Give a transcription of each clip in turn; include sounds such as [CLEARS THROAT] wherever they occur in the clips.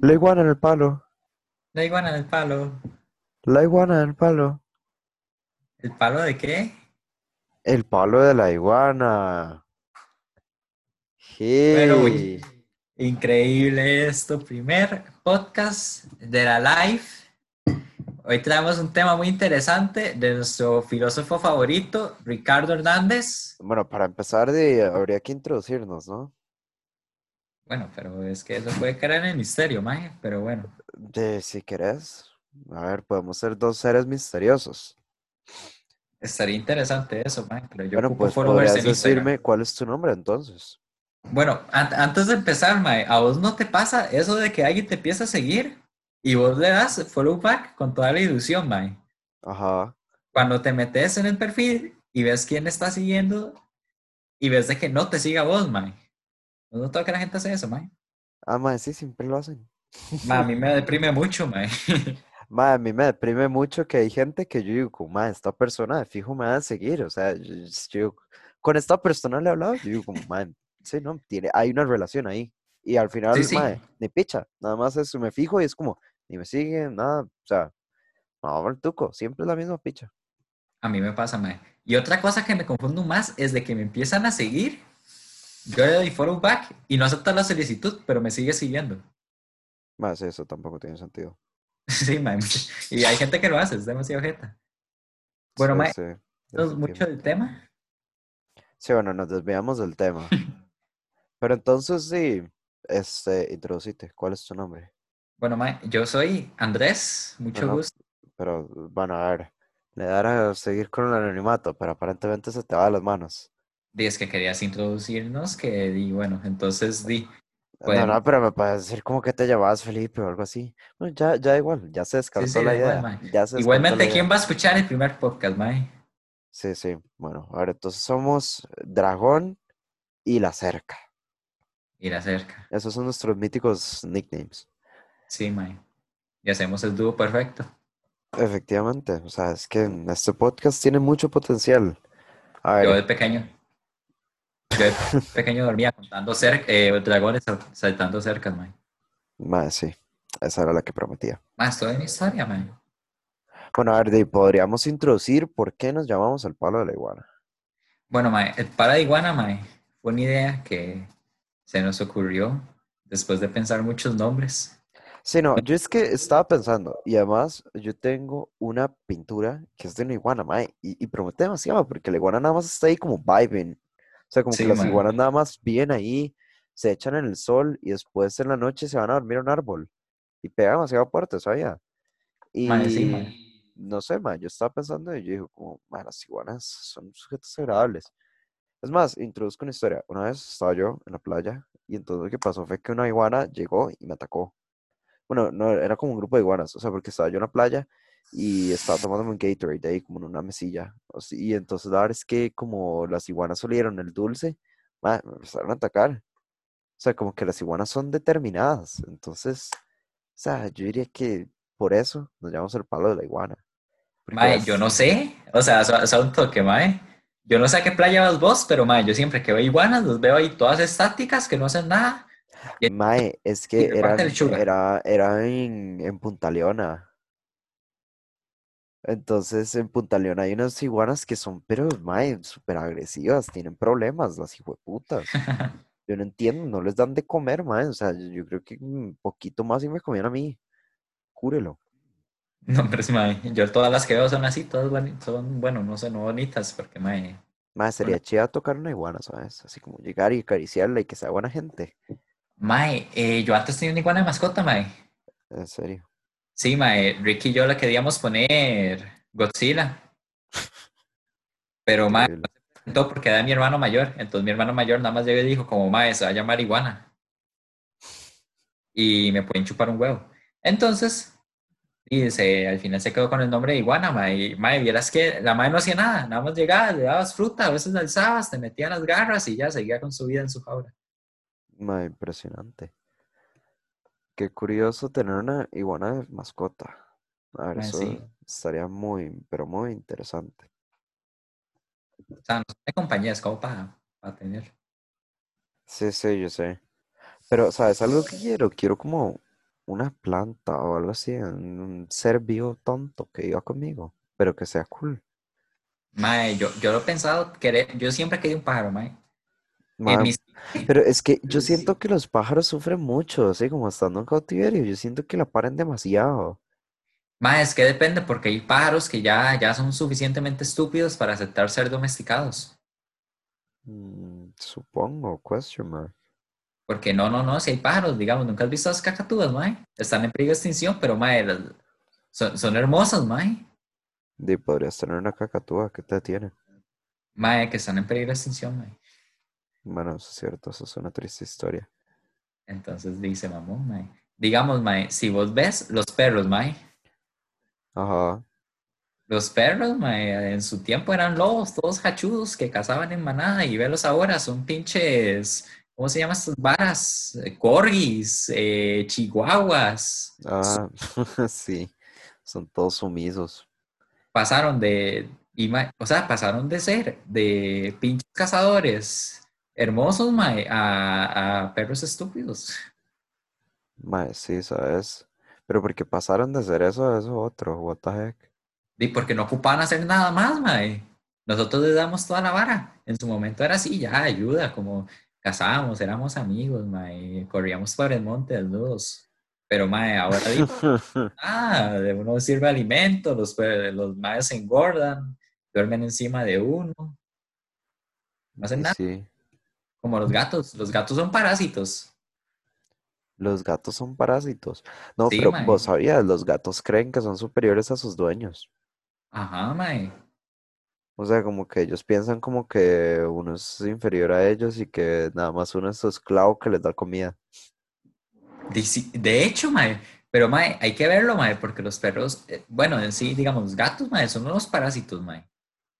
La iguana en el palo. La iguana en el palo. La iguana en el palo. ¿El palo de qué? El palo de la iguana. Bueno, Hey. uy, increíble esto. Primer podcast de la live. Hoy traemos un tema muy interesante de nuestro filósofo favorito, Ricardo Hernández. Bueno, para empezar, de, habría que introducirnos, ¿no? Bueno, pero es que eso puede caer en el misterio, maje. Pero bueno, De, si querés. A ver, podemos ser dos seres misteriosos. estaría interesante eso, maje. Pero yo bueno, pues followers Instagram. decirme cuál es tu nombre entonces. Bueno, an- antes de empezar, Mae, ¿a vos no te pasa eso de que alguien te empieza a seguir y vos le das follow back con toda la ilusión, Mae? Ajá. Cuando te metes en el perfil y ves quién está siguiendo y ves de que no te siga vos, Mae. ¿No notas que la gente hace eso, Mae? Ah, madre, sí, siempre lo hacen. Mae, a mí me deprime mucho, Mae. [LAUGHS] Madre, a mí me deprime mucho que hay gente que yo digo, como, madre, esta persona de fijo me va a seguir. O sea, yo, yo con esta persona le he hablado, yo digo, como, madre, sí, no, tiene, hay una relación ahí. Y al final, Sí, sí. ni picha, nada más eso, me fijo y es como, ni me siguen, nada, o sea, no, el tuco, siempre es la misma picha. A mí me pasa, Mae. Y otra cosa que me confundo más es de que me empiezan a seguir, yo le doy follow back y no acepta la solicitud, pero me sigue siguiendo. Más eso tampoco tiene sentido. [LAUGHS] Sí, mae. [LAUGHS] Y hay gente que lo hace, es demasiado jeta. Bueno, Sí, mae, sí, ¿no es mucho del tema? Sí, bueno, nos desviamos del tema. [LAUGHS] Pero entonces sí, este, introducite, ¿cuál es tu nombre? Bueno, mae, yo soy Andrés, mucho gusto. Pero bueno, a ver, le dará a seguir con el anonimato, pero aparentemente se te va de las manos. Es que querías introducirnos, que di, bueno, entonces di, No, Bueno. no, pero me puedes decir como que te llamabas Felipe o algo así. Bueno, ya, ya igual, ya se descartó sí, la igual, idea. Ya se igualmente, la ¿quién va a escuchar el primer podcast, mae? Sí, sí. Bueno, a ver, entonces somos Dragón y La Cerca. Ir acerca. Esos son nuestros míticos nicknames. Sí, mae. Y hacemos el dúo perfecto. Efectivamente, o sea, es que este podcast tiene mucho potencial. A Yo de pequeño, yo pequeño dormía contando cerca, eh, dragones sal- saltando cercas, mae. mae, sí, esa era la que prometía. Más, toda mi historia, mae. Bueno, a ver, podríamos introducir por qué nos llamamos el palo de la iguana. Bueno, mae, el para de iguana, mae, fue una idea que se nos ocurrió después de pensar muchos nombres. Sí, no, yo es que estaba pensando, y además yo tengo una pintura que es de una iguana, mae, y, y promete demasiado, porque la iguana nada más está ahí como vibing. O sea, como que Sí, las mae. iguanas nada más viven ahí, se echan en el sol y después en la noche se van a dormir a un árbol. Y pega demasiado fuerte, ¿sabía? Y Mae, sí, mae. no sé, mae, yo estaba pensando y yo digo, como, mae, las iguanas son sujetos agradables. Es más, introduzco una historia. Una vez estaba yo en la playa y entonces lo que pasó fue que una iguana llegó y me atacó. Bueno, no, era como un grupo de iguanas, o sea, porque estaba yo en la playa y estaba tomándome un Gatorade ahí como en una mesilla. y entonces la verdad es que como las iguanas olieron el dulce, me empezaron a atacar. O sea, como que las iguanas son determinadas. Entonces, o sea, yo diría que por eso nos llamamos el palo de la iguana. Mae, las- yo no sé, o sea, so- son un toque, mae. Yo no sé a qué playa vas vos, pero mae, yo siempre que veo iguanas, los veo ahí todas estáticas, que no hacen nada. y- Mae, es que lechuga. era, era en, en Punta Leona. Entonces, en Punta Leona hay unas iguanas que son, pero, mae, súper agresivas, tienen problemas, las hijueputas. [LAUGHS] Yo no entiendo, no les dan de comer, mae. O sea, yo, creo que un poquito más y me comían a mí. Júrelo. No, pero es, mae, yo todas las que veo son así, todas son, bueno, no sé, no bonitas, porque mae, Mae, sería chida tocar una iguana, ¿sabes? Así como llegar y acariciarla y que sea buena gente. mae, eh, yo antes tenía una iguana de mascota, mae. En serio. Sí, mae, Ricky y yo le queríamos poner Godzilla, pero mae, Increíble. todo porque era mi hermano mayor, entonces mi hermano mayor nada más llegó y dijo como, mae, se va a llamar iguana. Y me pueden chupar un huevo. Entonces, y se, al final se quedó con el nombre de iguana, mae. Y, mae, vieras que la mae no hacía nada, nada más llegaba, le dabas fruta, a veces la alzabas, te metían las garras y ya seguía con su vida en su jaula. Mae, impresionante. Qué curioso tener una iguana de mascota. A ver, Mae, eso sí. estaría muy, pero muy interesante. O sea, no hay compañías como para, para tener. Sí, sí, yo sé. Pero, ¿sabes algo que quiero? Quiero como una planta o algo así, un ser vivo tonto que iba conmigo, pero que sea cool. Mae, yo, yo lo he pensado, querer, yo siempre querido un pájaro, mae. Mis- pero es que yo siento que los pájaros sufren mucho, así como estando en cautiverio, yo siento que la paren demasiado. Mae, es que depende, porque hay pájaros que ya, ya son suficientemente estúpidos para aceptar ser domesticados. Mm, supongo, question mark. Porque no, no, no, si hay pájaros, digamos, nunca has visto las cacatúas, mae. Están en peligro de extinción, pero mae, son, son hermosas, mae. Y podrías tener una cacatúa, ¿qué te tiene? Mae, que están en peligro de extinción, mae. Bueno, eso es cierto, eso es una triste historia. Entonces dice mamón, mae. Digamos, mae, si vos ves los perros, mae, Ajá, los perros, mae, en su tiempo eran lobos, todos hachudos que cazaban en manada y velos ahora, son pinches, ¿cómo se llaman estas varas? Eh, Corgis, eh, chihuahuas. ah, [LAUGHS] sí, son todos sumisos. pasaron de, o sea, pasaron de ser de pinches cazadores hermosos, mae, a, a perros estúpidos. Mae, sí, ¿sabes? Pero porque pasaron de ser eso a eso otro, what the heck. Y porque no ocupaban hacer nada más, mae. Nosotros les damos toda la vara. En su momento era así, ya, ayuda, como cazábamos, éramos amigos, mae, corríamos por el monte desnudos. Pero, mae, ahora digo, [LAUGHS] ah, de uno sirve alimento, los, pe- los maes se engordan, duermen encima de uno, no hacen nada. sí, Como los gatos. Los gatos son parásitos. los gatos son parásitos. No, Sí, pero mae. vos sabías, los gatos creen que son superiores a sus dueños. Ajá, mae. O sea, como que ellos piensan como que uno es inferior a ellos y que nada más uno es su esclavo que les da comida. De hecho, mae. Pero, mae, hay que verlo, mae, porque los perros, eh, bueno, en sí, digamos, los gatos, mae, son unos parásitos, mae.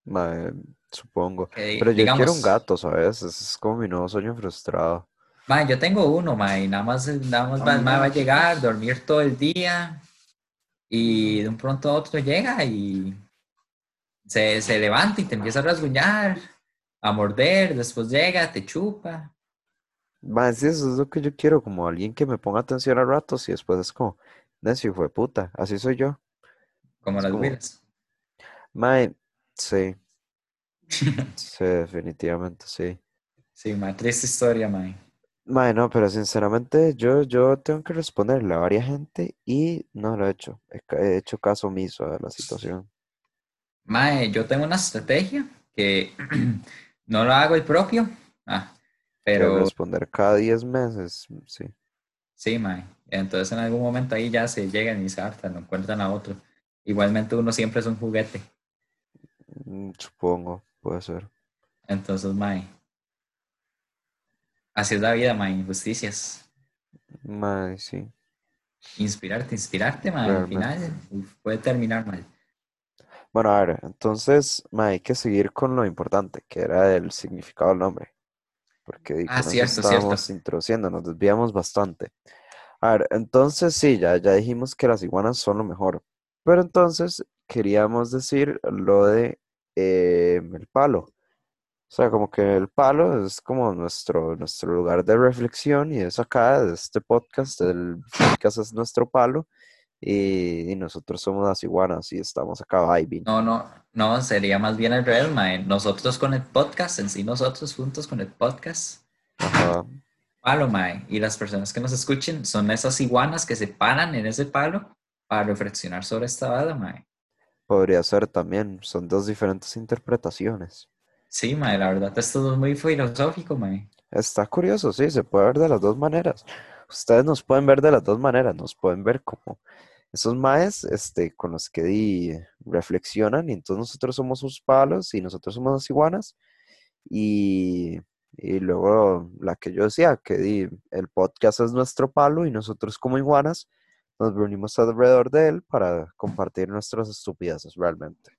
Mae, supongo. Pero yo quiero un gato, ¿sabes? Es como mi nuevo sueño frustrado. Mae, yo tengo uno, mae, y nada más, nada más mae va a llegar, dormir todo el día, y de un pronto a otro llega y se, se levanta y te empieza a rasguñar, a morder, después llega, te chupa. Sí, eso es lo que yo quiero, como alguien que me ponga atención a ratos y después es como, hijo de puta, así soy yo. Como Es las como-. Mae, sí, [LAUGHS] sí, definitivamente sí. Sí, mae, triste historia, mae. Mae, no, pero sinceramente yo, yo tengo que responderle a varias gente y no lo he hecho. He, hecho caso omiso a la situación. Mae, yo tengo una estrategia que [CLEARS THROAT] no lo hago el propio. Ah, pero responder cada 10 meses, sí. sí, mae. Entonces en algún momento ahí ya se llegan y se hartan, no encuentran a otro. Igualmente uno siempre es un juguete. Mm, Supongo, puede ser. Entonces, mae. Así es la vida, mae. Injusticias. Mae, sí. Inspirarte, inspirarte, mae. Al final uf, puede terminar mal. Bueno, a ver, entonces, mae, hay que seguir con lo importante, que era el significado del nombre. Porque Ah, cierto, cierto. estábamos introduciendo, nos desviamos bastante. A ver, entonces sí, ya, ya dijimos que las iguanas son lo mejor. Pero entonces queríamos decir lo de eh, el palo. O sea, como que el palo es como nuestro, nuestro lugar de reflexión y es acá, de este podcast, el podcast es nuestro palo y, y nosotros somos las iguanas y estamos acá vibing. No, no, no, sería más bien al revés, mae. Nosotros con el podcast, en sí nosotros juntos con el podcast. Ajá, palo, mae. Y las personas que nos escuchen son esas iguanas que se paran en ese palo para reflexionar sobre esta bala, mae. Podría ser también, son dos diferentes interpretaciones. Sí, mae, la verdad esto es muy filosófico, mae. Está curioso, sí, se puede ver de las dos maneras. Ustedes nos pueden ver de las dos maneras, nos pueden ver como esos maes este, con los que di, reflexionan y entonces nosotros somos sus palos y nosotros somos las iguanas. Y, y luego la que yo decía, que di, el podcast es nuestro palo y nosotros como iguanas nos reunimos alrededor de él para compartir nuestras estupideces realmente.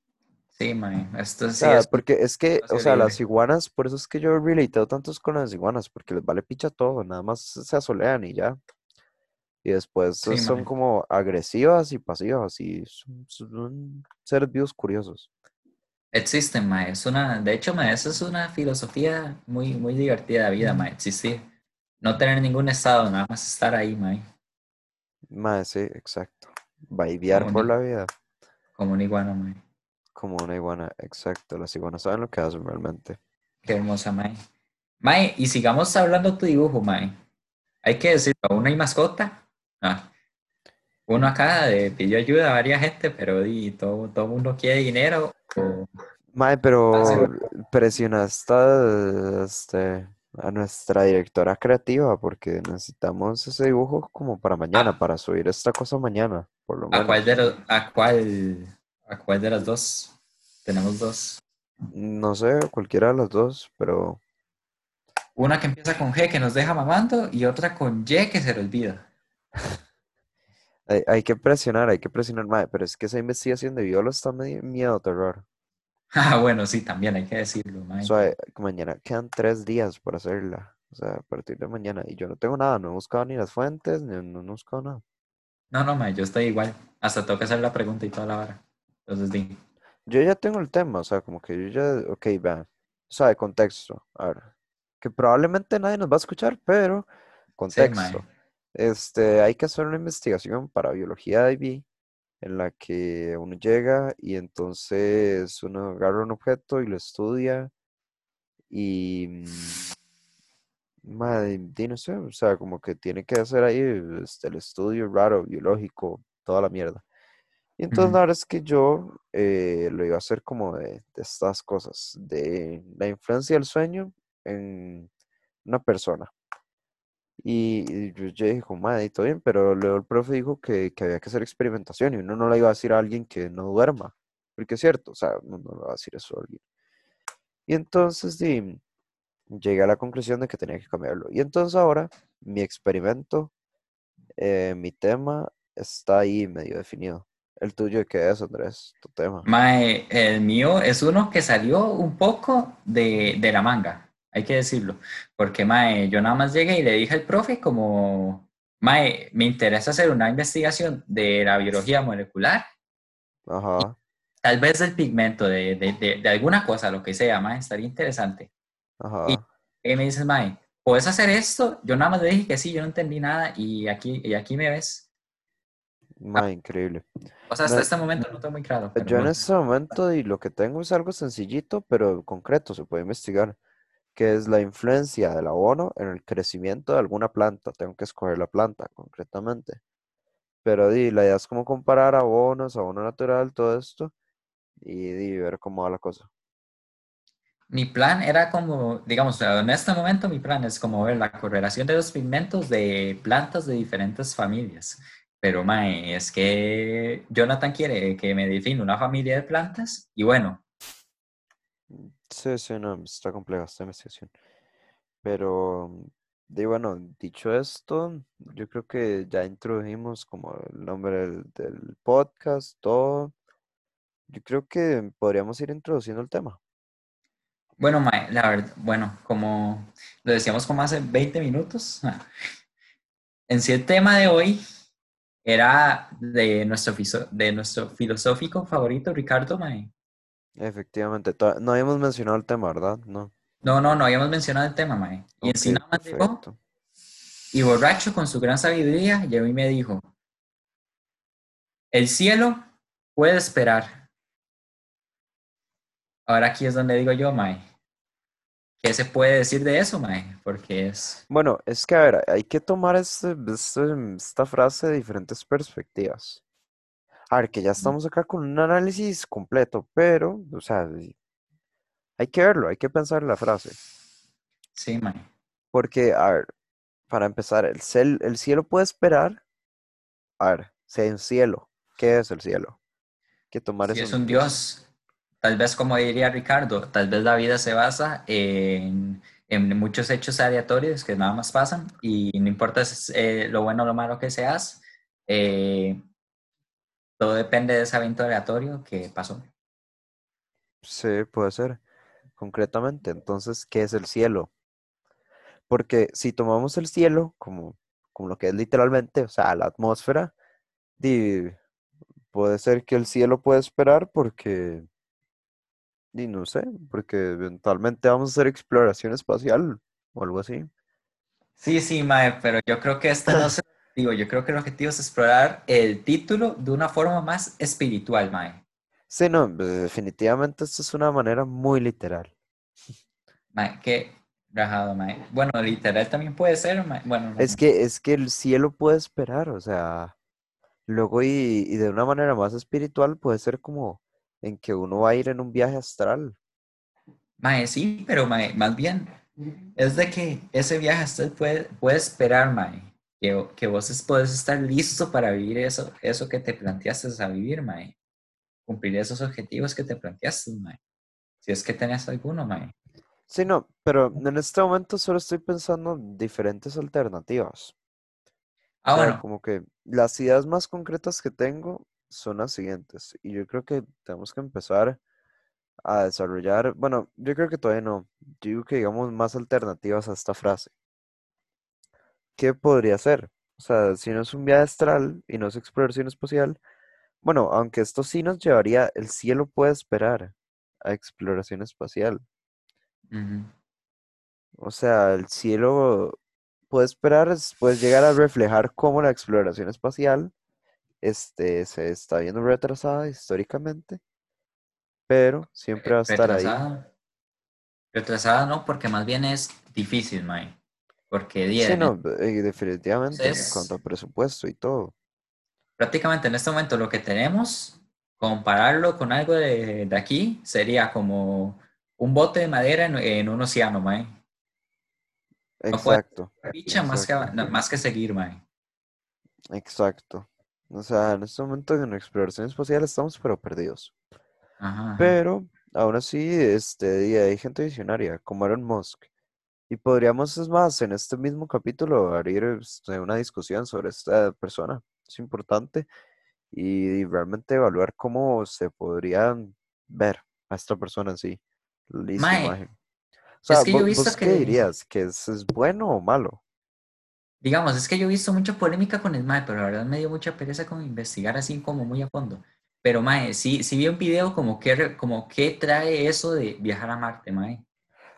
Sí, mae. Esto sí es porque es que, o sea, libre. las iguanas, por eso es que yo relateo tantos con las iguanas, porque les vale picha todo, nada más se asolean y ya. Y después Sí, son como agresivas y pasivas y son, son seres vivos curiosos. Existen, mae. Es una, de hecho, mae, eso es una filosofía muy, muy divertida de vida, mae. Existir. No tener ningún estado, nada más estar ahí, mae. Mae, sí, exacto. Baidear Como por una, la vida. como una iguana, mae. Como una iguana, exacto. Las iguanas saben lo que hacen realmente. Qué hermosa, mae. Mae, y sigamos hablando tu dibujo, mae. Hay que decirlo, aún no hay mascota. Ah, uno acá de, pidió ayuda a varias gente, pero di, todo, todo el mundo quiere dinero. o- Mae, pero presionaste a, este, a nuestra directora creativa porque necesitamos ese dibujo como para mañana, Ah. para subir esta cosa mañana, por lo ¿A menos. cuál de los, a cuál, a cuál de las dos? Tenemos dos. No sé, cualquiera de las dos, pero Una que empieza con G que nos deja mamando y otra con Y que se le olvida. [LAUGHS] hay, hay que presionar, hay que presionar, mae, pero es que esa investigación de Viola está medio miedo, terror. [LAUGHS] Ah, bueno, sí, también hay que decirlo. Suave, que mañana quedan tres días por hacerla, o sea, a partir de mañana, y yo no tengo nada, no he buscado ni las fuentes, ni, no, no he buscado nada. No, no, mae, yo estoy igual. Hasta tengo que hacer la pregunta y toda la hora. Entonces, di. Yo ya tengo el tema, o sea, como que yo ya, ok, vean, o sea, de contexto, a ver, que probablemente nadie nos va a escuchar, pero Sí, contexto. mae. Este, hay que hacer una investigación para biología IB en la que uno llega y entonces uno agarra un objeto y lo estudia y, mm, di, no sé, o sea, como que tiene que hacer ahí este, el estudio raro, biológico, toda la mierda. Y entonces Ujú. la verdad es que yo eh, lo iba a hacer como de, de estas cosas, de la influencia del sueño en una persona. Y, y yo, dije, como, madre, todo bien, pero luego el profe dijo que, que había que hacer experimentación y uno no le iba a decir a alguien que no duerma, porque es cierto, o sea, uno no le va a decir eso a alguien. Y entonces llegué a la conclusión de que tenía que cambiarlo. Y entonces ahora mi experimento, eh, mi tema está ahí medio definido. ¿El tuyo qué es, Andrés? Tu tema. Mae, el mío es uno que salió un poco de, de la manga, hay que decirlo. Porque, mae, yo nada más llegué y le dije al profe como, mae, me interesa hacer una investigación de la biología molecular, Ajá, tal vez del pigmento, de, de, de, de alguna cosa, lo que sea, mae, estaría interesante. ajá. Y me dices, mae, ¿puedes hacer esto? Yo nada más le dije que sí, yo no entendí nada y aquí, y aquí me ves. Mae, increíble. O sea, hasta No, este momento no tengo muy claro. Yo en bueno. este momento y lo que tengo es algo sencillito, pero concreto, se puede investigar, que es la influencia del abono en el crecimiento de alguna planta. Tengo que escoger la planta concretamente. Pero di, la idea es como comparar abonos, abono natural, todo esto, y di, ver cómo va la cosa. Mi plan era como, digamos, en este momento mi plan es como ver la correlación de los pigmentos de plantas de diferentes familias. Pero, mae, es que Jonathan quiere que me define una familia de plantas y bueno, Sí, no, está compleja esta investigación. Pero, bueno, dicho esto, yo creo que ya introdujimos como el nombre del, podcast, todo. Yo creo que podríamos ir introduciendo el tema. bueno, mae, la verdad, bueno, como lo decíamos como hace 20 minutos, [LAUGHS] en sí el tema de hoy era de nuestro, de nuestro filosófico favorito, Ricardo, mae. Efectivamente, no habíamos mencionado el tema, ¿verdad? No. No, no, no habíamos mencionado el tema, mae. Y en sí Ok, nada más llegó. Y borracho con su gran sabiduría, llegó y me dijo, el cielo puede esperar. Ahora aquí es donde digo yo, Mae, ¿qué se puede decir de eso, Mae? Porque es... Bueno, es que a ver, hay que tomar este- este- esta frase de diferentes perspectivas. A ver, que ya estamos acá con un análisis completo, pero, o sea, hay que verlo, hay que pensar la frase. Sí, Mae. Porque, a ver, para empezar, el, cel- el cielo puede esperar. A ver, hay un cielo, ¿qué es el cielo? Que tomar Si es un Dios, tal vez como diría Ricardo, tal vez la vida se basa en, en muchos hechos aleatorios que nada más pasan y no importa eh, lo bueno o lo malo que seas, eh, todo depende de ese evento aleatorio que pasó. Sí, puede ser, concretamente. Entonces, ¿qué es el cielo? Porque si tomamos el cielo como, como lo que es literalmente, o sea, la atmósfera, di, puede ser que el cielo puede esperar porque, di, no sé, porque eventualmente vamos a hacer exploración espacial o algo así. Sí, sí, Mae, pero yo creo que este no es [CLEARS THROAT] digo, yo creo que el objetivo es explorar el título de una forma más espiritual, mae. Sí, no, pues, definitivamente esto es una manera muy literal. Mae, qué rajado, mae. Bueno, literal también puede ser, mae. Bueno, no, Es que, es que el cielo puede esperar, o sea, luego y, y de una manera más espiritual puede ser como en que uno va a ir en un viaje astral. mae, sí, pero mae, más bien es de que ese viaje usted puede, puede esperar, mae. Que, que vos es- podés estar listo para vivir eso, eso que te planteaste a vivir, mae. Cumplir esos objetivos que te planteaste, mae. Si es que tenés alguno, mae. Sí, no, pero en este momento solo estoy pensando en diferentes alternativas. Ah, O sea, bueno, como que las ideas más concretas que tengo son las siguientes. Y yo creo que tenemos que empezar a desarrollar, bueno, yo creo que todavía no. Yo digo que digamos más alternativas a esta frase. ¿Qué podría ser? O sea, si no es un viaje astral y no es exploración espacial, bueno, aunque esto sí nos llevaría, el cielo puede esperar a exploración espacial. O sea, el cielo puede esperar, es- puede llegar a reflejar cómo la exploración espacial este, se está viendo retrasada históricamente, pero siempre va a estar ahí. Retrasada. Retrasada no, porque más bien es difícil, mae. Porque di, Sí, en- no, eh, definitivamente, en Entonces- cuanto a presupuesto y todo. prácticamente en este momento lo que tenemos, compararlo con algo de, de aquí, sería como un bote de madera en, en un océano, mae. No Exacto, más que, Exacto. no, más que seguir, mae. exacto. O sea, en este momento en exploración espacial estamos pero perdidos. Ajá. Pero aún así, este, hay gente visionaria, como Elon Musk. Y podríamos, es más, en este mismo capítulo abrir este, una discusión sobre esta persona. Es importante. Y, realmente evaluar cómo se podrían ver a esta persona en sí. Mae, imagen. O sea, es que yo he visto ¿vos qué que- dirías? ¿Que es, es bueno o malo? Digamos, es que yo he visto mucha polémica con el MAE, pero la verdad me dio mucha pereza como investigar así como muy a fondo. Pero MAE, sí, sí vi un video como que, como que trae eso de viajar a Marte, MAE.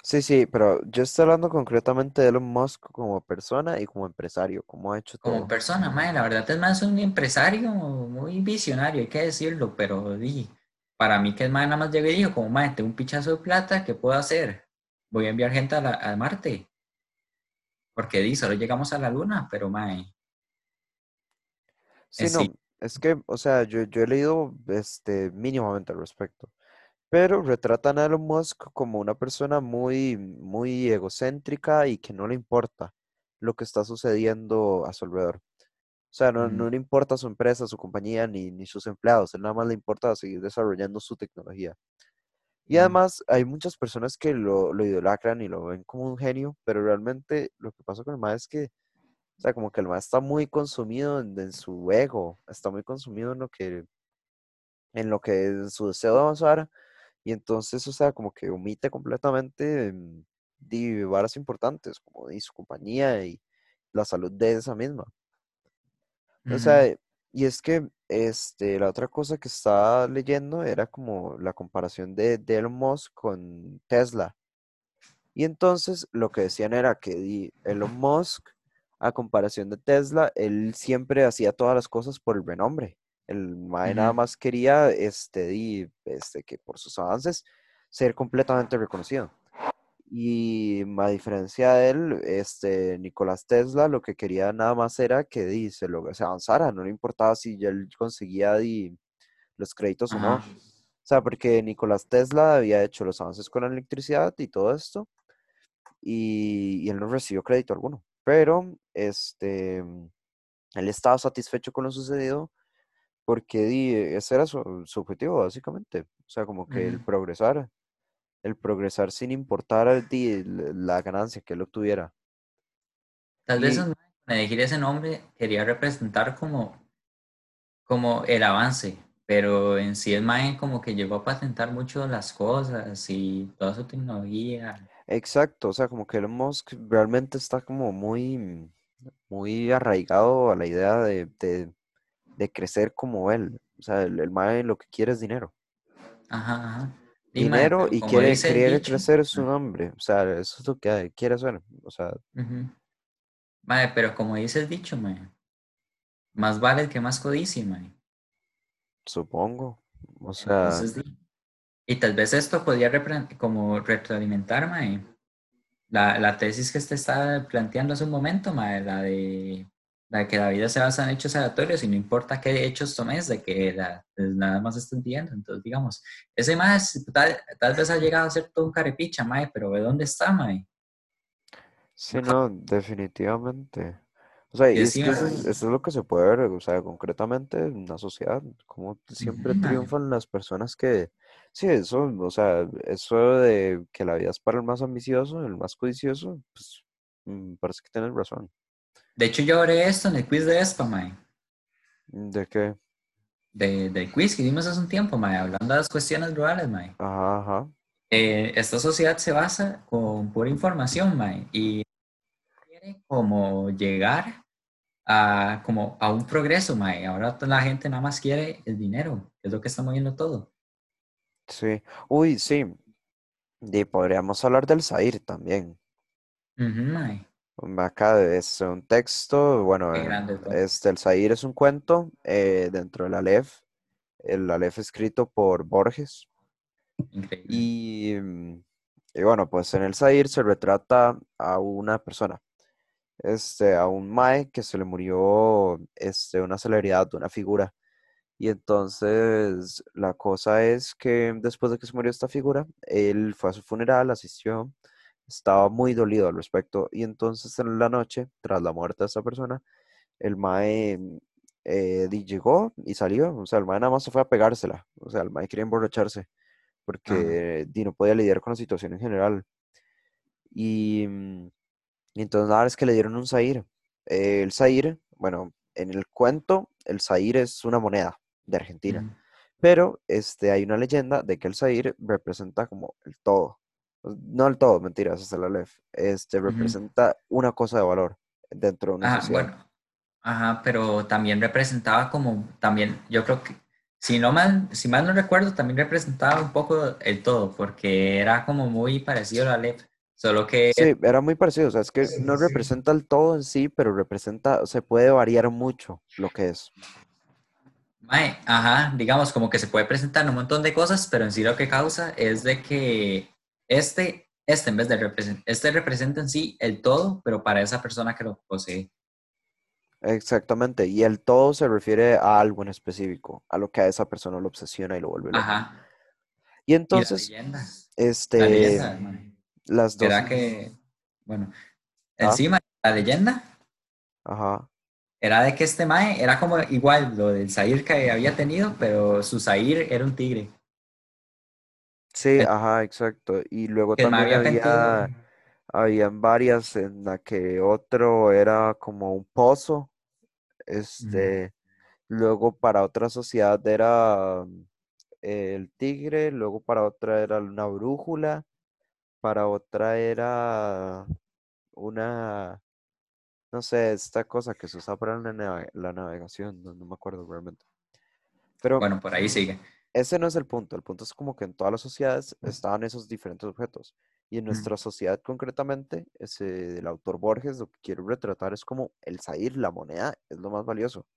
Sí, sí, pero yo estoy hablando concretamente de Elon Musk como persona y como empresario, como ha hecho Como todo. persona, MAE, la verdad es más un empresario muy visionario, hay que decirlo, pero di, para mí que el MAE nada más llegó y dijo, como MAE, tengo un pichazo de plata, ¿qué puedo hacer? Voy a enviar gente a, la- a Marte. Porque di, solo llegamos a la Luna, pero MAE, Sí, no, sí. es que, o sea, yo, yo he leído este, mínimamente al respecto, pero retratan a Elon Musk como una persona muy, muy egocéntrica y que no le importa lo que está sucediendo a su alrededor. O sea, no, no le importa su empresa, su compañía, ni, ni sus empleados, él nada más le importa seguir desarrollando su tecnología. Y además hay muchas personas que lo, lo idolatran y lo ven como un genio, pero realmente lo que pasa con el MAE es que, o sea, como que el MAE está muy consumido en, en su ego, está muy consumido en lo que, en lo que en su deseo de avanzar, y entonces, o sea, como que omite completamente mm, di, varas importantes, como su compañía y la salud de esa misma. O sea, y es que este, la otra cosa que estaba leyendo era como la comparación de, de Elon Musk con Tesla. Y entonces lo que decían era que Elon Musk, a comparación de Tesla, él siempre hacía todas las cosas por el renombre. El mae nada más quería, este, di, este, que por sus avances, ser completamente reconocido. Y a diferencia de él, este, Nicolás Tesla lo que quería nada más era que di, se, lo, se avanzara, no le importaba si ya él conseguía di, los créditos o no. O sea, porque Nicolás Tesla había hecho los avances con la electricidad y todo esto, y, y él no recibió crédito alguno. Pero este, él estaba satisfecho con lo sucedido porque di, ese era su, su objetivo, básicamente. O sea, como que el Ujú. progresar, el progresar sin importar di, la ganancia que él obtuviera. Tal vez el con elegir ese nombre quería representar como, como el avance, pero en sí el mae como que llegó a patentar mucho las cosas y toda su tecnología. exacto, o sea, como que Elon Musk realmente está como muy, muy arraigado a la idea de, de, de crecer como él. O sea, el, el mae lo que quiere es dinero. Ajá, ajá. Y Dinero y quiere, crecer su nombre. O sea, eso es lo que quiere hacer. O sea, ujú. Mae, pero como dice el dicho, mae, Más vale el que más codicia, mae. supongo. O sea, Entonces, y tal vez esto podría como retroalimentar, mae, la, la tesis que usted estaba planteando hace un momento, mae, la de, la de que la vida se basa en hechos aleatorios y no importa qué hechos tomes, de que la, pues, nada más estás viendo. Entonces, digamos, ese más tal, tal vez ha llegado a ser todo un carepicha, mae, pero ¿de dónde está, mae? sí, no, definitivamente. O sea, Y es que eso es, eso es lo que se puede ver, o sea, concretamente en la sociedad, como siempre mae, triunfan las personas que, sí, eso, o sea, eso de que la vida es para el más ambicioso, el más codicioso, pues mm, parece que tienes razón. De hecho, yo oré esto en el quiz de ESPA, mae, ¿De qué? de, del quiz que hicimos hace un tiempo, mae, hablando de las cuestiones rurales, mae. Ajá, ajá. Eh, esta sociedad se basa con pura información, mae, y quiere como llegar a, como a un progreso, mae. Ahora la gente nada más quiere el dinero, que es lo que está moviendo todo. Sí. Uy, sí. Y podríamos hablar del Zaire también. Ujú, mae. Acá es un texto, bueno, grande todo. este, el Zaire es un cuento eh, dentro del Aleph, el Aleph escrito por Borges. Y, mm, y bueno, pues en el Zaire se retrata a una persona, este, a un Mae que se le murió este, una celebridad, una figura. Y entonces la cosa es que después de que se murió esta figura, él fue a su funeral, asistió, estaba muy dolido al respecto. Y entonces en la noche, tras la muerte de esta persona, el Mae mm, eh, llegó y salió. O sea, el Mae nada más se fue a pegársela. O sea, el Mae quería emborracharse porque di, no podía lidiar con la situación en general. Y, mm, y entonces nada, es que le dieron un Zaire. Eh, el Zaire, bueno, en el cuento, el Zaire es una moneda de Argentina. Ujú, Pero este, hay una leyenda de que el Zaire representa como el todo. Pues, No el todo, mentiras, es el Aleph. Este representa una cosa de valor dentro de una Ajá, sociedad. bueno, ajá, pero también representaba como, también, yo creo que, si no mal, si mal no recuerdo, también representaba un poco el todo, porque era como muy parecido a la LEP, solo que Sí, era muy parecido. O sea, es que no representa el todo en sí, pero representa, se puede variar mucho lo que es. Ajá, digamos como que se puede presentar un montón de cosas, pero en sí lo que causa es de que este, este en vez de representar, este representa en sí el todo, pero para esa persona que lo posee. Exactamente. Y el todo se refiere a algo en específico, a lo que a esa persona lo obsesiona y lo vuelve loco. Ajá. Y entonces, leyenda, la este, leyenda, las dos. era que, bueno, Ah, encima la leyenda ajá. era de que este mae era como igual lo del Zair que había tenido, pero su Zair era un tigre. Sí, El, ajá, exacto. Y luego que también había metido, había, habían varias en la que otro era como un pozo, este, luego para otra sociedad era mm, el tigre, luego para otra era una brújula, para otra era una, no sé, esta cosa que se usa para la, nave- la navegación, no, no me acuerdo realmente. Pero bueno, por ahí sigue. Ese no es el punto, el punto es como que en todas las sociedades estaban esos diferentes objetos. Y en nuestra sociedad concretamente, ese, el autor Borges lo que quiere retratar es como el sair, la moneda, es lo más valioso.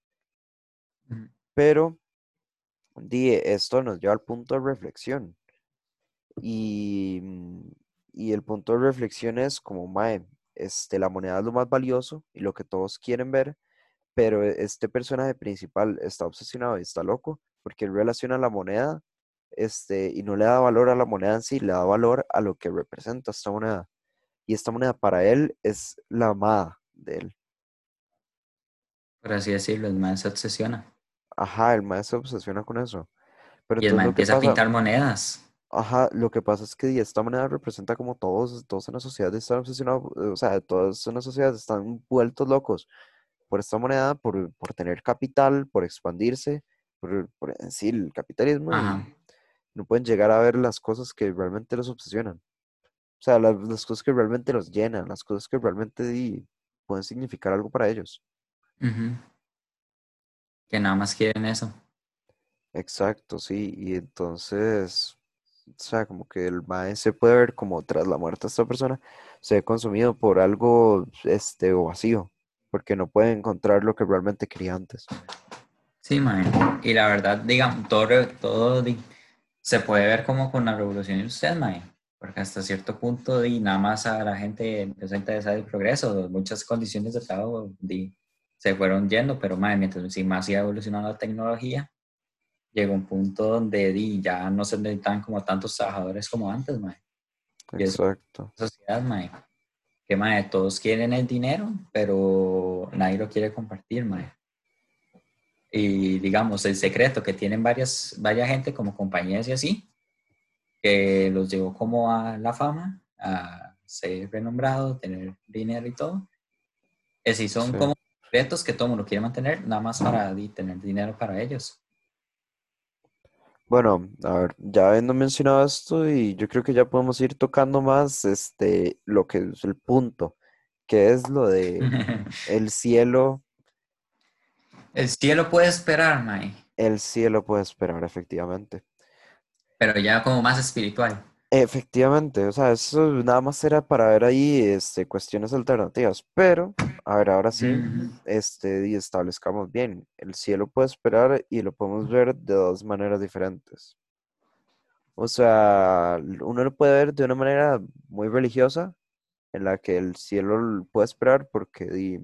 Pero di, esto nos lleva al punto de reflexión. Y, mm, y el punto de reflexión es como, mae, este, la moneda es lo más valioso y lo que todos quieren ver, pero e- este personaje principal está obsesionado y está loco porque él relaciona la moneda este, y no le da valor a la moneda en sí, le da valor a lo que representa esta moneda. Y esta moneda para él es la amada de él. Por así decirlo, el mae se obsesiona. Ajá, el maestro se obsesiona con eso. Pero Y el entonces mae lo que empieza a pintar monedas. ajá, lo que pasa es que esta moneda representa como todos, todos en la sociedad están obsesionados, eh, o sea, todos en la sociedad están vueltos locos por esta moneda, por, por tener capital, por expandirse, por, por en sí el capitalismo Ajá. no pueden llegar a ver las cosas que realmente los obsesionan. O sea, las, las cosas que realmente los llenan, las cosas que realmente di- pueden significar algo para ellos. Que nada más quieren eso. Exacto, sí. Y entonces, o sea, como que el mae se puede ver como tras la muerte de esta persona, se ve consumido por algo, este, vacío. porque no pueden encontrar lo que realmente quería antes. Sí, mae. Y la verdad, digamos, todo, todo se puede ver como con la revolución industrial, mae. Porque hasta cierto punto, di, nada más a la gente empezó a interesar el progreso, muchas condiciones de trabajo di, se fueron yendo, pero mae, mientras sí más iba evolucionando la tecnología, llegó un punto donde di, ya no se necesitaban como tantos trabajadores como antes, mae. Y Exacto. Sociedad, mae. Que mae, todos quieren el dinero, pero nadie lo quiere compartir, mae. Y digamos, el secreto que tienen varias, varias gente como compañías y así, que los llevó como a la fama, a ser renombrado, tener dinero y todo. Es si son Sí. como secretos que todo el mundo quiere mantener, nada más para tener dinero para ellos. Bueno, a ver, ya habiendo mencionado esto, y yo creo que ya podemos ir tocando más este, lo que es el punto, que es lo de [LAUGHS] el cielo, el cielo puede esperar, mae, el cielo puede esperar, efectivamente. pero ya como más espiritual. Efectivamente, o sea, eso nada más era para ver ahí este, cuestiones alternativas, pero, a ver, ahora sí, este, y establezcamos bien, el cielo puede esperar y lo podemos ver de dos maneras diferentes. O sea, uno lo puede ver de una manera muy religiosa, en la que el cielo puede esperar porque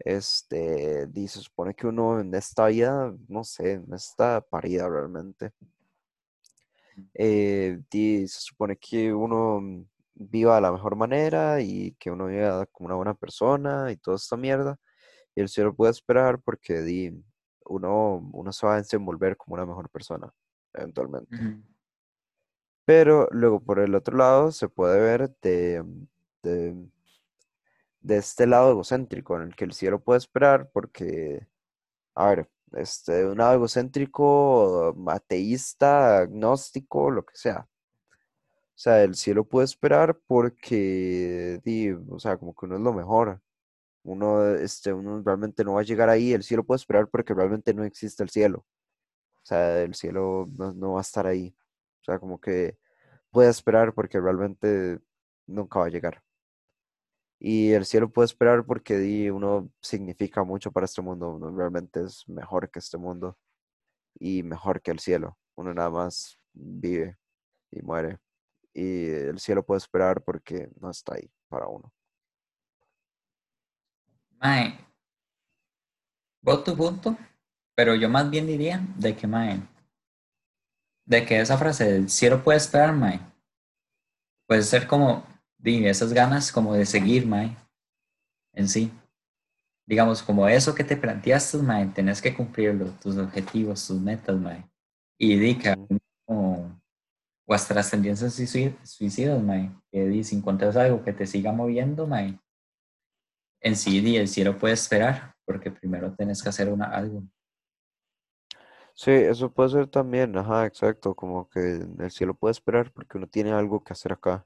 este, di, se supone que uno en esta vida, no sé, no está parida realmente. Eh, di, se supone que uno viva de la mejor manera y que uno viva como una buena persona y toda esta mierda. Y el cielo puede esperar porque di, uno, uno se va a desenvolver como una mejor persona, eventualmente. Pero luego por el otro lado se puede ver de, de, de este lado egocéntrico en el que el cielo puede esperar porque, a ver, este, un lado egocéntrico, ateísta, agnóstico, lo que sea. O sea, el cielo puede esperar porque, di, o sea, como que uno es lo mejor. Uno, este, uno realmente no va a llegar ahí. El cielo puede esperar porque realmente no existe el cielo. O sea, el cielo no, no va a estar ahí. O sea, como que puede esperar porque realmente nunca va a llegar. Y el cielo puede esperar porque di, uno significa mucho para este mundo. Realmente es mejor que este mundo y mejor que el cielo. Uno nada más vive y muere. Y el cielo puede esperar porque no está ahí para uno. Mae, vos tu punto, pero yo más bien diría de que, mae, de que esa frase del cielo puede esperar, mae, puede ser como, di, esas ganas como de seguir, mae, en sí. Digamos, como eso que te planteaste, mae, tenés que cumplirlo, tus objetivos, tus metas, mae. Y di que Ujú. como, o hasta las tendencias suicid- suicidas, mae, que si encuentras algo que te siga moviendo, mae, en sí, di, el cielo puede esperar, porque primero tenés que hacer una, algo. Sí, eso puede ser también, ajá, exacto, como que el cielo puede esperar porque uno tiene algo que hacer acá.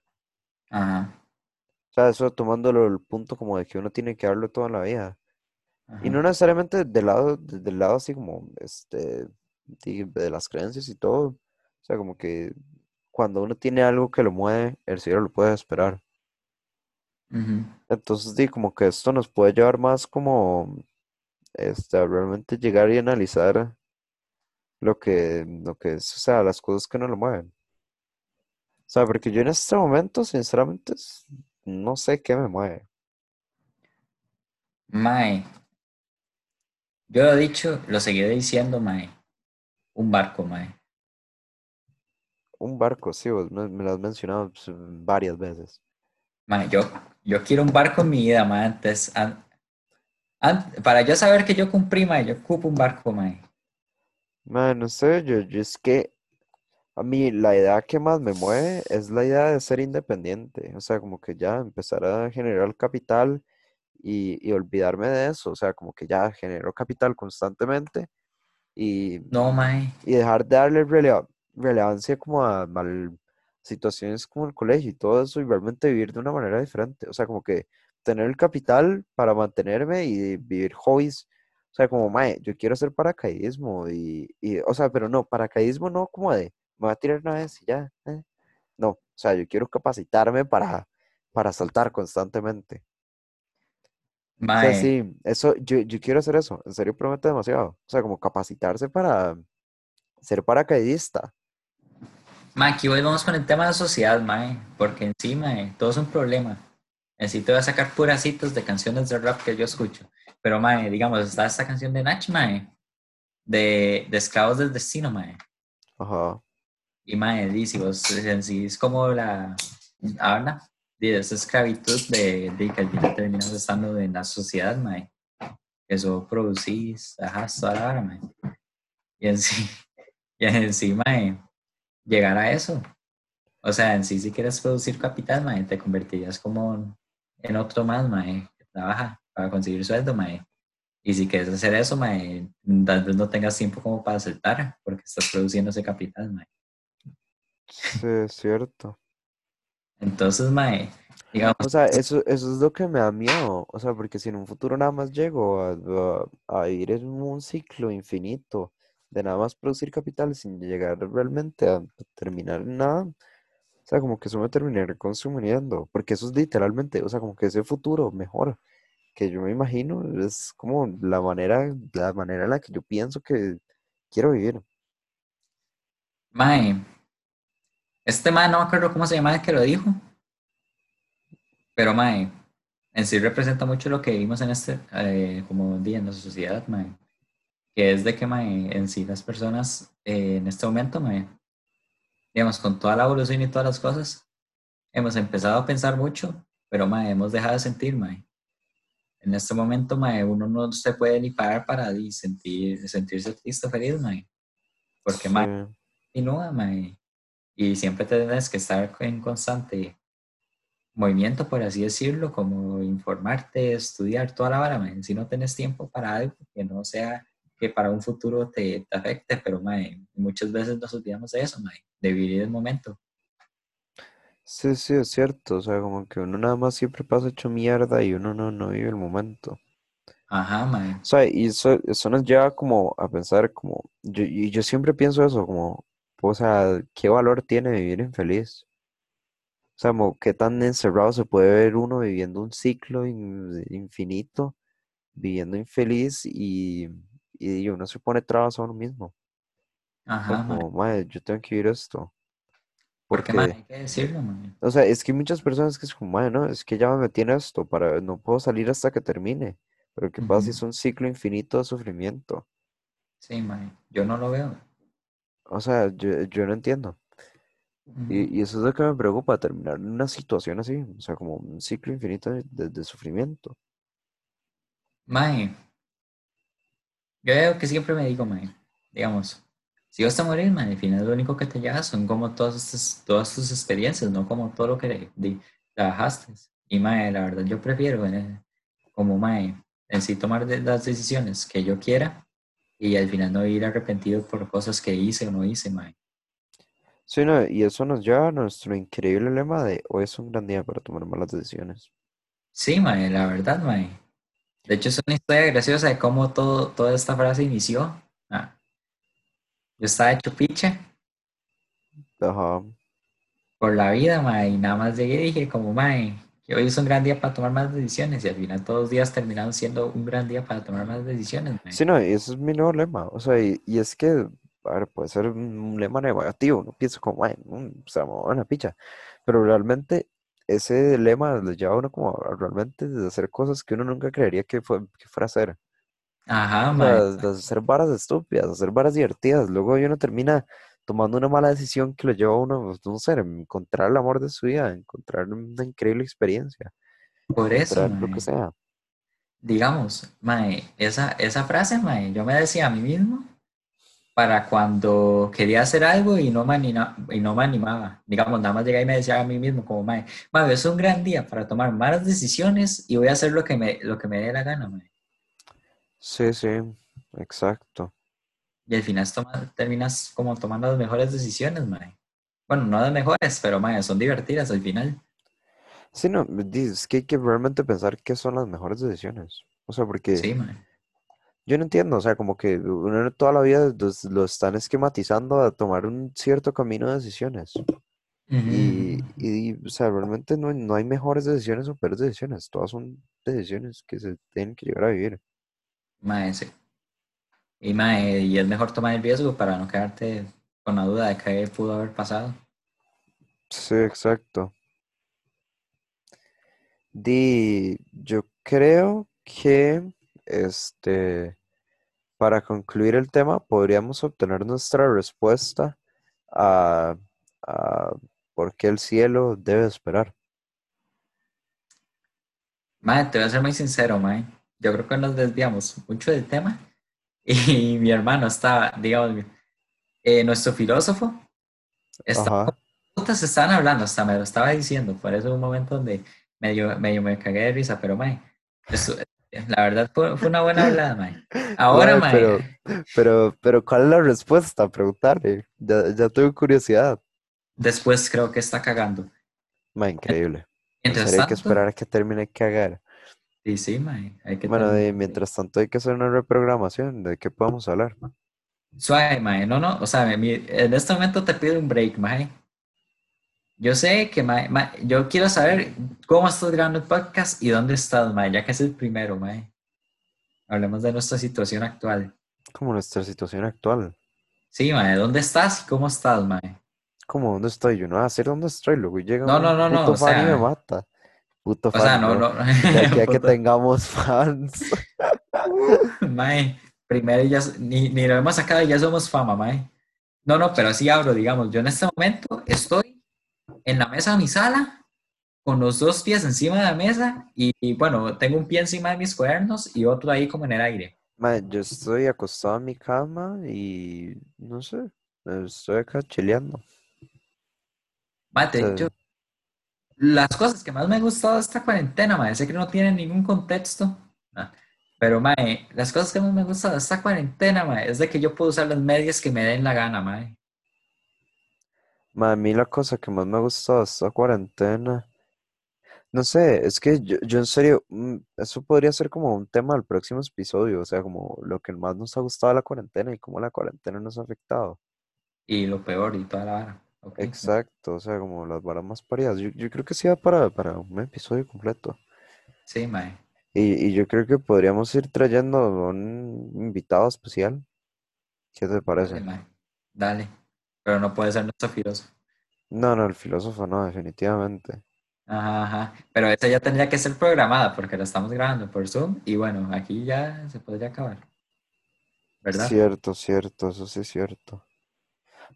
Ajá, O sea, eso tomándolo el punto como de que uno tiene que darlo toda la vida. Y no necesariamente del lado, de- del lado así como, este, de las creencias y todo. O sea, como que cuando uno tiene algo que lo mueve, el cielo lo puede esperar. Entonces, di, como que esto nos puede llevar más como, este, a realmente llegar y analizar lo que, lo que es, o sea, las cosas que no lo mueven. O sea, porque yo en este momento, sinceramente, no sé qué me mueve. Mae, yo lo he dicho, lo seguiré diciendo, mae. Un barco, mae. Un barco, sí, vos me, me lo has mencionado pues, varias veces. Mae, yo, yo quiero un barco en mi vida, mae. Antes, an- an- para yo saber que yo cumplí, mae, yo ocupo un barco, mae. Man, no sé, yo, yo es que a mí la idea que más me mueve es la idea de ser independiente. O sea, como que ya empezar a generar capital y, y olvidarme de eso. O sea, como que ya genero capital constantemente y, No, mae. y dejar de darle releva- relevancia como a mal situaciones como el colegio y todo eso y realmente vivir de una manera diferente. O sea, como que tener el capital para mantenerme y vivir hobbies. O sea, como, mae, yo quiero hacer paracaidismo y, y, o sea, pero no, paracaidismo no como de, me voy a tirar una vez y ya. eh. No, o sea, yo quiero capacitarme para, para saltar constantemente. O sea, sí, eso, yo, yo quiero hacer eso, en serio promete demasiado. O sea, como capacitarse para ser paracaidista. mae, aquí volvemos con el tema de la sociedad, mae, porque en sí, mae, todo es un problema. En sí te voy a sacar puras citas de canciones de rap que yo escucho. Pero, mae, digamos, está esta canción de Nach, mae, de, de Esclavos del Destino, mae. Ajá. Y, mae, dice, vos, en sí es como la, habla de esa esclavitud de, de que al final terminas estando en la sociedad, mae. Eso producís, ajá, toda la hora, mae. Y en sí, [LAUGHS] y en sí, mae, llegar a eso. O sea, en sí, si quieres producir capital, mae, te convertirías como en otro más, mae, que trabaja para conseguir sueldo, mae. Y si quieres hacer eso, mae, tal vez no tengas tiempo como para aceptar, porque estás produciendo ese capital, mae. Sí, es cierto. Entonces, mae, digamos, O sea, eso, eso es lo que me da miedo. O sea, porque si en un futuro nada más llego a, a, a ir en un ciclo infinito de nada más producir capital sin llegar realmente a terminar nada, o sea, como que eso me terminaría consumiendo. Porque eso es literalmente, o sea, como que ese futuro mejor que yo me imagino es como la manera, la manera en la que yo pienso que quiero vivir. mae, este mae no me acuerdo cómo se llama el que lo dijo, pero mae, en sí representa mucho lo que vivimos en este, eh, como día en la sociedad, mae, que es de que mae, en sí las personas eh, en este momento, mae, digamos, con toda la evolución y todas las cosas, hemos empezado a pensar mucho, pero mae, hemos dejado de sentir, mae. En este momento, mae, uno no se puede ni parar para sentir, sentirse triste o feliz, mae, porque mae, Sí. continúa, mae, y siempre tienes que estar en constante movimiento, por así decirlo, como informarte, estudiar toda la vara. Si no tienes tiempo para algo que no sea que para un futuro te, te afecte, pero mae, muchas veces nos olvidamos de eso, mae, de vivir el momento. Sí, sí, es cierto. O sea, como que uno nada más siempre pasa hecho mierda y uno no, no vive el momento. Ajá, mae. O sea, y eso, eso nos lleva como a pensar como, yo, y yo siempre pienso eso, como, o sea, ¿qué valor tiene vivir infeliz? O sea, como, ¿qué tan encerrado se puede ver uno viviendo un ciclo in- infinito, viviendo infeliz y, y uno se pone trabas a uno mismo? O sea, Ajá, como, madre, yo tengo que vivir esto. Porque, hay que decirlo, mae. o sea, es que hay muchas personas que es como, madre, no, es que ya me en esto, para, no puedo salir hasta que termine. Pero ¿qué pasa si es un ciclo infinito de sufrimiento? Sí, mae. Yo no lo veo. O sea, yo, yo no entiendo. Y, y eso es lo que me preocupa, terminar en una situación así, o sea, como un ciclo infinito de, de- de sufrimiento. Mae, yo veo que siempre me digo, mae, digamos, si vas a morir, mae, al final lo único que te llevas son como todas, estas- todas tus experiencias, no como todo lo que di- trabajaste. Y mae, la verdad, yo prefiero, eh, como mae, en sí tomar de- las decisiones que yo quiera y al final no ir arrepentido por cosas que hice o no hice, mae. Sí, no, y eso nos lleva a nuestro increíble lema de hoy es un gran día para tomar malas decisiones. Sí, mae, la verdad, mae. De hecho, es una historia graciosa de cómo todo, toda esta frase inició. Ah, yo estaba hecho picha Ajá. por la vida, mae, y nada más llegué y dije como, mae, que hoy es un gran día para tomar más decisiones y al final todos los días terminaron siendo un gran día para tomar más decisiones. Sí, no, y ese es mi nuevo lema, o sea, y, y es que, a ver, puede ser un lema negativo, no pienso como, ay, o sea, me a una picha, pero realmente ese lema le lleva a uno como a realmente de hacer cosas que uno nunca creería que, fue, que fuera a hacer. Ajá, O sea, de hacer varas estúpidas, hacer varas divertidas. Luego uno termina tomando una mala decisión que lo lleva a uno, pues, no sé, encontrar el amor de su vida, encontrar una increíble experiencia, por eso, lo que sea. Digamos, mae, esa, esa frase, mae, yo me decía a mí mismo para cuando quería hacer algo y no me, anima- y no me animaba. Digamos, nada más llegaba y me decía a mí mismo como, mae, mae, es un gran día para tomar malas decisiones y voy a hacer lo que me, lo que me dé la gana, mae. Sí, sí, exacto. Y al final toma- terminas como tomando las mejores decisiones, mae. Bueno, no las mejores, pero mae, son divertidas al final. Sí, no, es que hay que realmente pensar qué son las mejores decisiones. O sea, porque Sí, mae. yo no entiendo, o sea, como que uno toda la vida los- lo están esquematizando a tomar un cierto camino de decisiones. Y, Ujú. y, o sea, realmente no, no hay mejores decisiones o peores decisiones. Todas son decisiones que se tienen que llegar a vivir. Mae, sí. Y, mae, y es mejor tomar el riesgo para no quedarte con la duda de qué pudo haber pasado. Sí, exacto. Di, yo creo que este, para concluir el tema, podríamos obtener nuestra respuesta a, a por qué el cielo debe esperar. Mae, te voy a ser muy sincero, mae. Yo creo que nos desviamos mucho del tema. [LAUGHS] Y mi hermano estaba, digamos, eh, nuestro filósofo, estaba, putas estaban hablando, hasta me lo estaba diciendo. Por eso un momento donde medio, medio me cagué de risa, pero mae, eso, la verdad fue, fue una buena hablada, mae. [LAUGHS] Ahora, Mae, pero, pero, pero, ¿cuál es la respuesta? Preguntarle. Ya, ya tengo curiosidad. después creo que está cagando. Mae, increíble. En Mientras serio, hay que tanto, esperar a que termine de cagar. Sí, sí, mae, hay que Bueno, de, mientras tanto hay que hacer una reprogramación. ¿De qué podemos hablar? suave, mae. No, no, o sea, mi- en este momento te pido un break, mae. Yo sé que, mae, mae, yo quiero saber cómo estás grabando el podcast y dónde estás, mae, ya que es el primero, mae. Hablemos de nuestra situación actual. Como nuestra situación actual. Sí, mae, ¿dónde estás y cómo estás, mae? ¿Cómo? ¿Dónde estoy? Yo no voy a decir dónde estoy. Luego llega No, no, un no, no, puto o fan y me sea, mata. Puto o sea, fan, no, no. no, De aquí a [LAUGHS] que tengamos fans. [LAUGHS] mae, primero ya, ni, ni lo hemos sacado y ya somos fama, mae. No, no, pero así hablo, digamos, yo en este momento estoy en la mesa de mi sala con los dos pies encima de la mesa y, y, bueno, tengo un pie encima de mis cuadernos y otro ahí como en el aire. Mae, yo estoy acostado en mi cama y no sé, estoy acá chileando. O Mate, sea, yo, las cosas que más me han gustado de esta cuarentena, mae, sé que no tienen ningún contexto, ah, pero mae, las cosas que más me han gustado de esta cuarentena, mae, es de que yo puedo usar las medias que me den la gana, mae. mae, a mí la cosa que más me ha gustado de esta cuarentena, no sé, es que yo, yo en serio, mm, eso podría ser como un tema del próximo episodio, o sea, como lo que más nos ha gustado de la cuarentena y cómo la cuarentena nos ha afectado. Y lo peor y toda la vara. Exacto, o sea, como las varas más paridas. Yo, yo creo que sí da para, para un episodio completo. sí, mae. Y, y yo creo que podríamos ir trayendo un invitado especial. ¿Qué te Dale, parece? mae. Dale. Pero no puede ser nuestro filósofo. No, no, el filósofo no, definitivamente. Ajá, ajá. Pero esta ya tendría que ser programada porque la estamos grabando por Zoom y bueno, aquí ya se podría acabar, ¿verdad? Cierto, cierto, eso sí es cierto.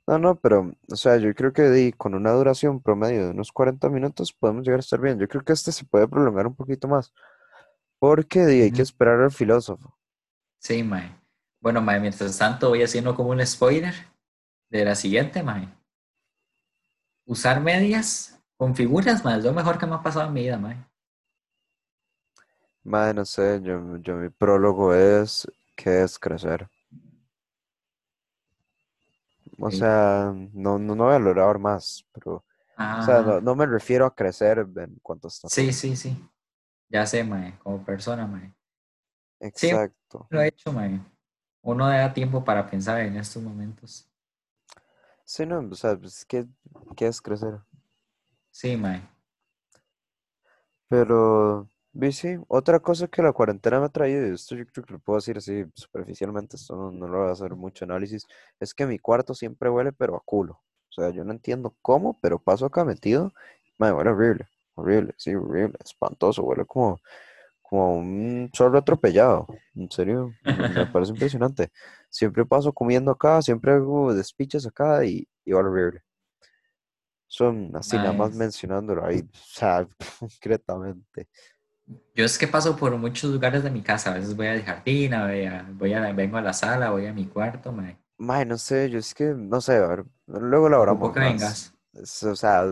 No, no, pero, o sea, yo creo que di, con una duración promedio de unos 40 minutos podemos llegar a estar bien. Yo creo que este se puede prolongar un poquito más, porque di, hay que esperar al filósofo. Sí, mae. Bueno, mae, mientras tanto voy haciendo como un spoiler de la siguiente, mae. Usar medias con figuras, mae, es lo mejor que me ha pasado en mi vida, mae. Madre, no sé, yo, yo mi prólogo es, ¿qué es crecer? O Sí. sea, no, no, no voy a lograr más, pero, o sea, no, Ajá. no me refiero a crecer en cuanto a Sí, sí, sí. Ya sé, mae, como persona, mae. Sí, Exacto. lo he hecho, mae. Uno da tiempo para pensar en estos momentos. Sí, no, o sea, pues, ¿qué, qué es crecer? Sí, mae. Pero, sí, otra cosa que la cuarentena me ha traído, y esto yo creo que lo puedo decir así superficialmente, esto no, no lo voy a hacer mucho análisis, es que mi cuarto siempre huele, pero a culo. O sea, yo no entiendo cómo, pero paso acá metido, me huele horrible, horrible, sí, horrible, espantoso, huele como, como un zorro atropellado. En serio, me, [LAUGHS] parece impresionante. Siempre paso comiendo acá, siempre hago despiches acá y, y huele horrible. Son así, nada más mencionándolo ahí, o sea, [LAUGHS] concretamente. Yo es que paso por muchos lugares de mi casa. A veces voy al jardín, a- voy a, voy a- vengo a la sala, voy a mi cuarto, mae. Mae, no sé, yo es que, no sé, a ver, luego lo hablamos que más. vengas. Es, o sea,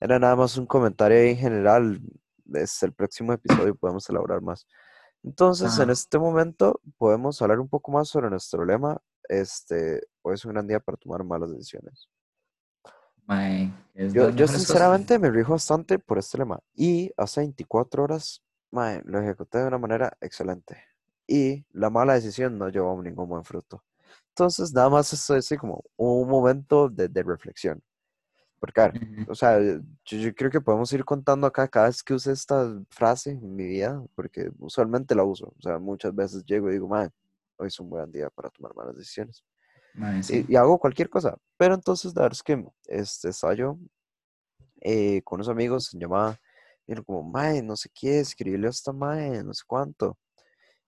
era nada más un comentario en general. Es el próximo episodio podemos elaborar más. Entonces, en este momento podemos hablar un poco más sobre nuestro lema. Este, hoy es un gran día para tomar malas decisiones. Mae, es Yo, yo sinceramente me rijo bastante por este lema. Y hace 24 horas, mae, lo ejecuté de una manera excelente. Y la mala decisión no llevó a ningún buen fruto. Entonces, nada más esto es como un momento de, de reflexión. Porque, ver, Ujú. o sea, yo, yo creo que podemos ir contando acá cada vez que use esta frase en mi vida, porque usualmente la uso. O sea, muchas veces llego y digo, madre, hoy es un buen día para tomar malas decisiones. Y, y hago cualquier cosa. Pero entonces, la verdad es que este, estaba yo eh, con unos amigos en llamada, y era como, mae, no sé qué, escribirle a esta mae, no sé cuánto.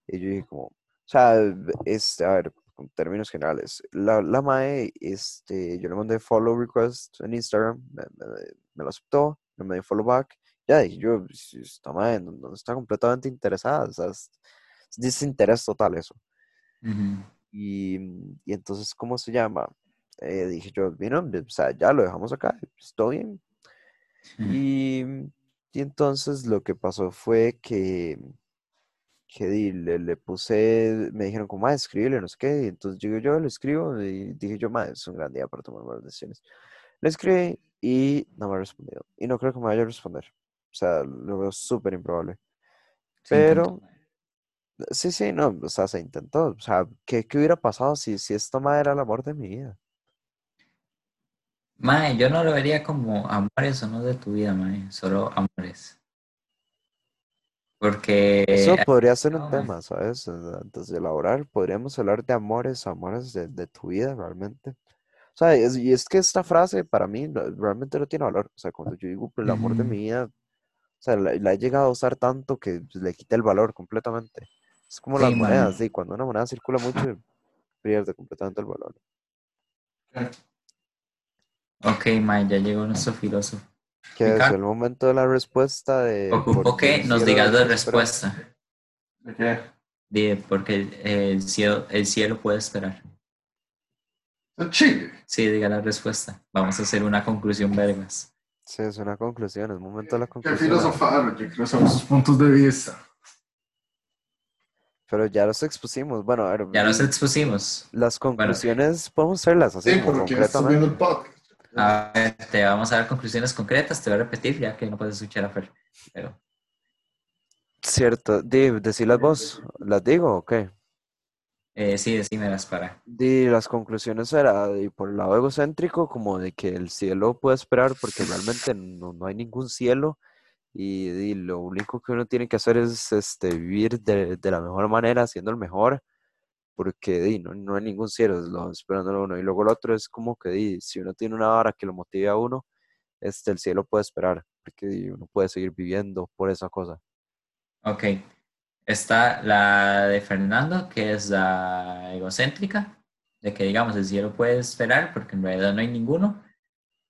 Y yo dije como, o sea, este, a ver, con términos generales, la, la mae, este, yo le mandé follow request en Instagram, me, me- me lo aceptó, no me dio follow back, ya dije yo, si esta mae no, no está completamente interesada, o sea, es, es desinterés total eso. Ujú. Y, y entonces, ¿cómo se llama? Eh, dije yo, mira, o sea, ya lo dejamos acá, estoy bien. Ujú. Y, y entonces lo que pasó fue que, que di- le, le puse, me dijeron como, escríbele, no sé qué, y entonces llegué yo, le escribo y dije yo, más es un gran día para tomar buenas decisiones. Le escribí y no me ha respondido. Y no creo que me vaya a responder. O sea, lo veo súper improbable. Pero, sí, sí, no, o sea, se intentó. O sea, ¿qué, qué hubiera pasado si, si esta madre era el amor de mi vida? Mae, yo no lo vería como amores o no de tu vida, mae, solo amores. Porque Eso podría ser no, un mae. tema, ¿sabes? Antes de elaborar, podríamos hablar de amores, amores de, de tu vida realmente. O sea, es- y es que esta frase para mí no- realmente no tiene valor. O sea, cuando yo digo el amor de mi vida, o sea, la, la he llegado a usar tanto que pues, le quita el valor completamente. Es como las monedas, sí, cuando una moneda circula mucho, [CLEARS THROAT] pierde completamente el valor. Ok, mae, ya llegó nuestro filósofo. Que es Ricardo. el momento de la respuesta de... Ocupo que nos digas la respuesta. ¿De qué? Porque el, el cielo, el cielo puede esperar. Chile. Sí, diga la respuesta. Vamos a hacer una conclusión vergas. Sí, es una conclusión, es momento de la Que conclusión. filosofar, oye, quiero saber sus puntos de vista. Pero ya los expusimos. Bueno, a ver, Ya nos l- expusimos. las conclusiones podemos hacerlas así Sí, porque estás viendo el podcast. A ver, te vamos a dar conclusiones concretas. Te voy a repetir ya que no puedes escuchar a Fer. Pero Cierto, di, decirlas vos, ¿las digo o qué? eh, sí, decímelas para. Di, las conclusiones era de por el lado egocéntrico, como de que el cielo puede esperar porque realmente no, no hay ningún cielo y, di, lo único que uno tiene que hacer es este, vivir de, de la mejor manera, siendo el mejor, porque di, no, no hay ningún cielo, lo esperándolo uno. Y luego el otro es como que di, si uno tiene una vara que lo motive a uno, este, el cielo puede esperar, porque uno puede seguir viviendo por esa cosa. Ok. Está la de Fernando, que es la egocéntrica, de que digamos el cielo puede esperar porque en realidad no hay ninguno.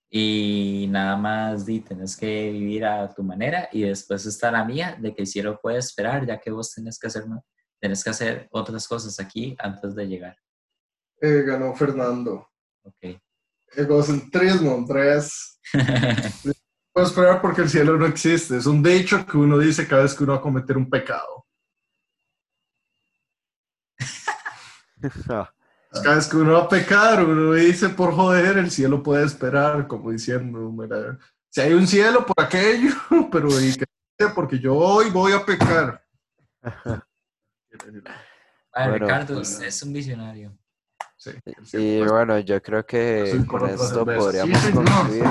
Y nada más di, tenés que vivir a tu manera. Y después está la mía, de que el cielo puede esperar, ya que vos tenés que hacer, tenés que hacer otras cosas aquí antes de llegar. Eh, ganó Fernando. Ok. Egocentrismo, Andrés. [LAUGHS] Puedo esperar porque el cielo no existe. Es un dicho que uno dice cada vez que uno va a cometer un pecado. [LAUGHS] Cada vez que uno va a pecar, uno dice por joder, el cielo puede esperar, como diciendo, mira, si hay un cielo por aquello, [LAUGHS] pero porque yo hoy voy a pecar. Bueno. Ricardo, usted es un visionario. Sí, Y bueno, yo creo que con esto podríamos Sí, concluir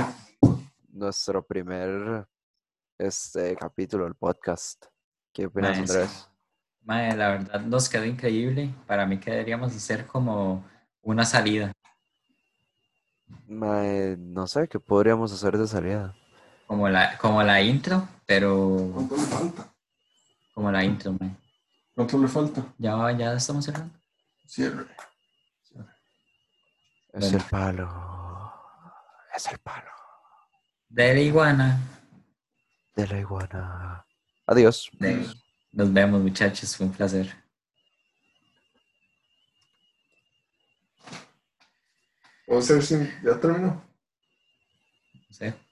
nuestro primer este capítulo del podcast. ¿Qué opinas. Andrés? Mae, la verdad nos quedó increíble. Para mí que deberíamos hacer como una salida. Mae, no sé qué podríamos hacer de salida. Como la, como la intro, pero ¿Cuánto le falta? como la intro, mae. ¿Cuánto le falta? Ya, ya estamos cerrando. Cierre. Es Bueno. el palo. Es el palo De la iguana. de la iguana. Adiós. De- Nos vemos, muchachos. Fue un placer. ¿Puedo hacer sin... ¿Ya terminó? No sé.